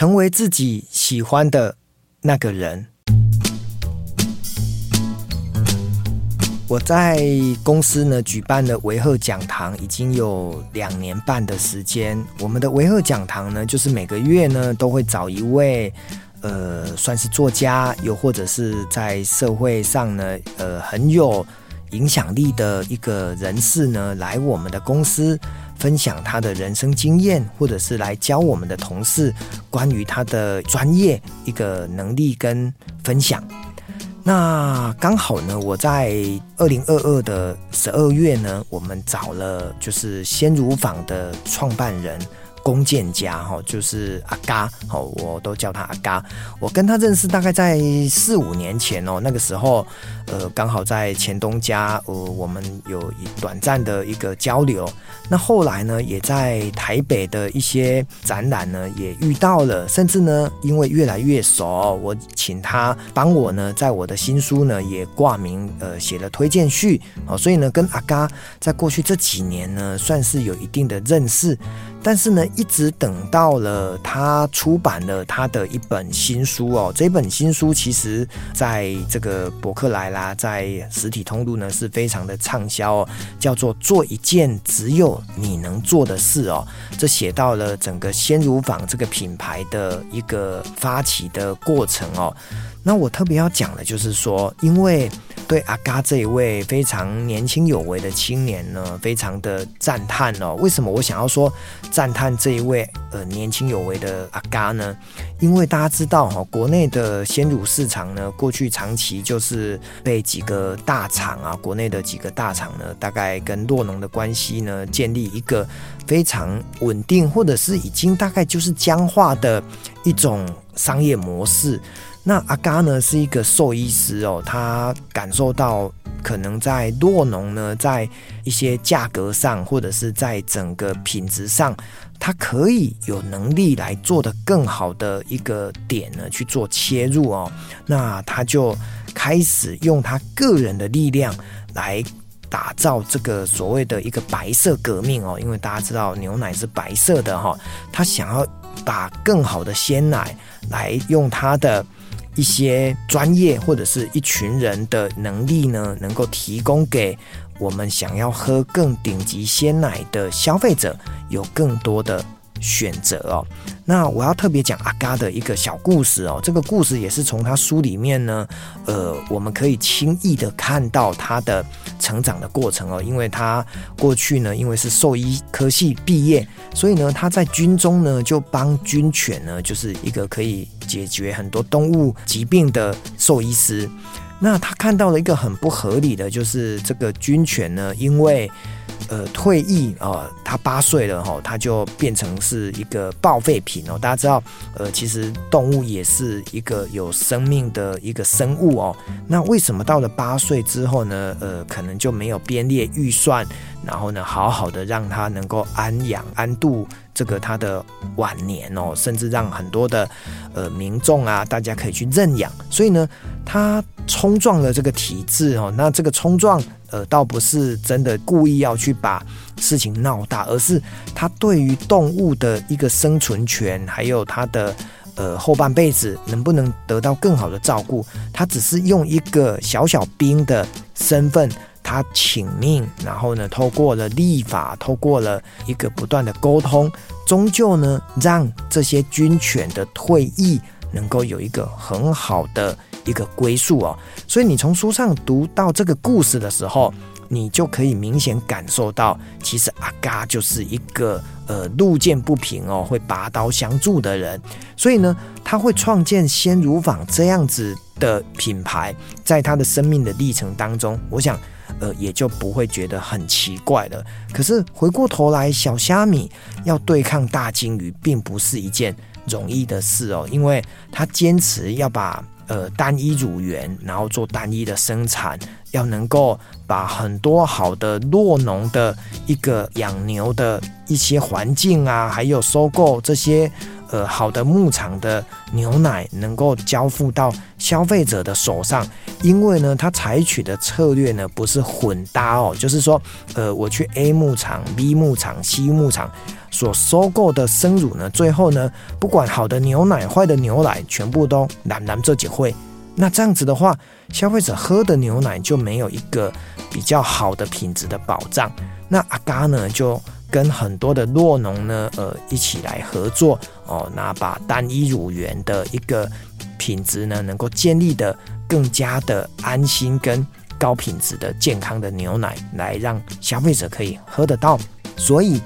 成为自己喜欢的那个人。我在公司呢举办了维赫讲堂，已经有两年半的时间。我们的维赫讲堂呢，就是每个月呢都会找一位，呃，算是作家，又或者是在社会上呢，呃，很有影响力的一个人士呢，来我们的公司分享他的人生经验，或者是来教我们的同事关于他的专业一个能力跟分享。那刚好呢，我在二零二二的十二月呢，我们找了就是鲜乳坊的创办人。龚建家哈，就是阿嘎，好，我都叫他阿嘎。我跟他认识大概在四五年前哦，那个时候，呃，刚好在前东家，呃，我们有一短暂的一个交流。那后来呢，也在台北的一些展览呢，也遇到了，甚至呢，因为越来越熟，我请他帮我呢，在我的新书呢也挂名，呃，写了推荐序，哦，所以呢，跟阿嘎在过去这几年呢，算是有一定的认识。但是呢，一直等到了他出版了他的一本新书哦，这本新书其实在这个博客来啦，在实体通路呢是非常的畅销哦，叫做《做一件只有你能做的事》哦，这写到了整个鲜乳坊这个品牌的一个发起的过程哦。那我特别要讲的就是说，因为对阿嘎这一位非常年轻有为的青年呢，非常的赞叹哦。为什么我想要说赞叹这一位呃年轻有为的阿嘎呢？因为大家知道哈，国内的鲜乳市场呢，过去长期就是被几个大厂啊，国内的几个大厂呢，大概跟洛农的关系呢，建立一个非常稳定，或者是已经大概就是僵化的一种商业模式。那阿嘎呢是一个兽医师哦，他感受到可能在洛农呢，在一些价格上，或者是在整个品质上，他可以有能力来做得更好的一个点呢去做切入哦。那他就开始用他个人的力量来打造这个所谓的一个白色革命哦，因为大家知道牛奶是白色的哈，他想要把更好的鲜奶来用他的。一些专业或者是一群人的能力呢，能够提供给我们想要喝更顶级鲜奶的消费者有更多的选择哦。那我要特别讲阿嘎的一个小故事哦，这个故事也是从他书里面呢，呃，我们可以轻易的看到他的成长的过程哦，因为他过去呢，因为是兽医科系毕业，所以呢，他在军中呢就帮军犬呢，就是一个可以解决很多动物疾病的兽医师。那他看到了一个很不合理的，就是这个军犬呢，因为呃，退役啊，他八岁了哈，他就变成是一个报废品哦。大家知道，呃，其实动物也是一个有生命的一个生物哦。那为什么到了八岁之后呢？呃，可能就没有编列预算，然后呢，好好的让他能够安养安度这个他的晚年哦，甚至让很多的呃民众啊，大家可以去认养。所以呢，他冲撞了这个体制哦。那这个冲撞。呃，倒不是真的故意要去把事情闹大，而是他对于动物的一个生存权，还有他的呃后半辈子能不能得到更好的照顾，他只是用一个小小兵的身份，他请命，然后呢，透过了立法，透过了一个不断的沟通，终究呢，让这些军犬的退役能够有一个很好的。一个归宿哦，所以你从书上读到这个故事的时候，你就可以明显感受到，其实阿嘎就是一个呃路见不平哦会拔刀相助的人，所以呢，他会创建鲜乳坊这样子的品牌，在他的生命的历程当中，我想呃也就不会觉得很奇怪了。可是回过头来，小虾米要对抗大鲸鱼，并不是一件容易的事哦，因为他坚持要把。呃，单一乳源，然后做单一的生产，要能够把很多好的落农的一个养牛的一些环境啊，还有收购这些呃好的牧场的牛奶能够交付到消费者的手上，因为呢，它采取的策略呢不是混搭哦，就是说，呃，我去 A 牧场、B 牧场、C 牧场所收购的生乳呢，最后呢，不管好的牛奶、坏的牛奶，全部都揽揽这几会。那这样子的话，消费者喝的牛奶就没有一个比较好的品质的保障。那阿嘎呢，就跟很多的酪农呢，呃，一起来合作哦，那把单一乳源的一个品质呢，能够建立得更加的安心跟高品质的健康的牛奶，来让消费者可以喝得到。所以。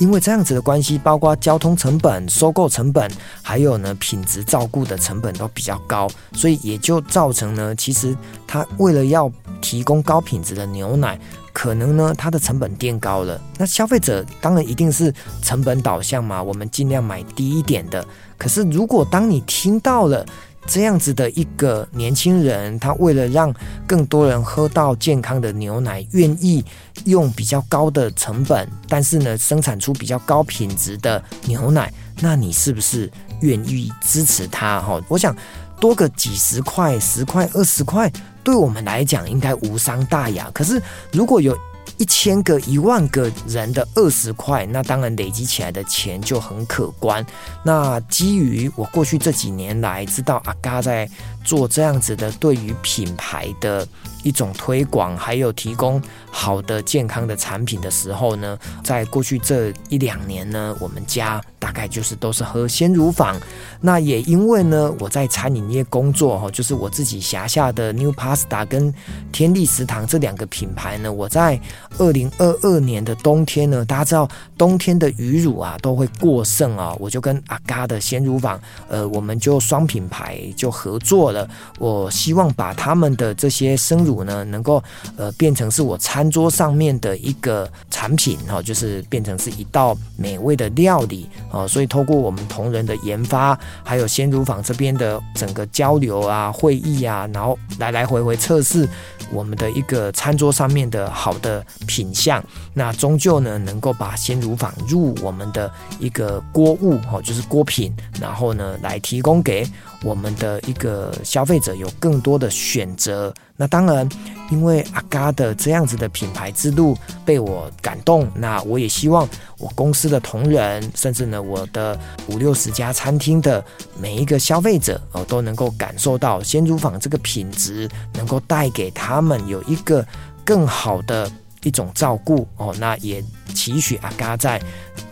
因为这样子的关系，包括交通成本、收购成本，还有呢品质照顾的成本都比较高，所以也就造成呢，其实他为了要提供高品质的牛奶，可能呢它的成本垫高了。那消费者当然一定是成本导向嘛，我们尽量买低一点的。可是如果当你听到了，这样子的一个年轻人，他为了让更多人喝到健康的牛奶，愿意用比较高的成本，但是呢，生产出比较高品质的牛奶，那你是不是愿意支持他？哈，我想多个几十块、十块、二十块，对我们来讲应该无伤大雅。可是如果有一千个、一万个人的二十块，那当然累积起来的钱就很可观。那基于我过去这几年来知道阿嘎在做这样子的对于品牌的一种推广，还有提供好的健康的产品的时候呢，在过去这一两年呢，我们家大概就是都是喝鲜乳坊。那也因为呢，我在餐饮业工作哈，就是我自己辖下的 New Pasta 跟天地食堂这两个品牌呢，我在二零二二年的冬天呢，大家知道冬天的鱼乳啊都会过剩啊，我就跟阿嘎的鲜乳坊，呃，我们就双品牌就合作了。我希望把他们的这些生乳呢，能够呃变成是我餐桌上面的一个产品哈，就是变成是一道美味的料理啊。所以透过我们同仁的研发。还有鲜乳坊这边的整个交流啊、会议啊，然后来来回回测试我们的一个餐桌上面的好的品相，那终究呢能够把鲜乳坊入我们的一个锅物哦，就是锅品，然后呢来提供给我们的一个消费者有更多的选择。那当然，因为阿嘎的这样子的品牌之路被我感动，那我也希望我公司的同仁，甚至呢我的五六十家餐厅的每一个消费者哦，都能够感受到鲜乳坊这个品质，能够带给他们有一个更好的一种照顾哦。那也期许阿嘎在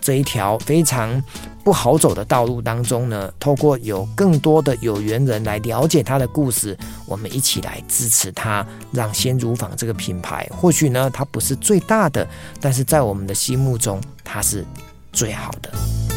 这一条非常。不好走的道路当中呢，透过有更多的有缘人来了解他的故事，我们一起来支持他，让鲜乳坊这个品牌，或许呢它不是最大的，但是在我们的心目中它是最好的。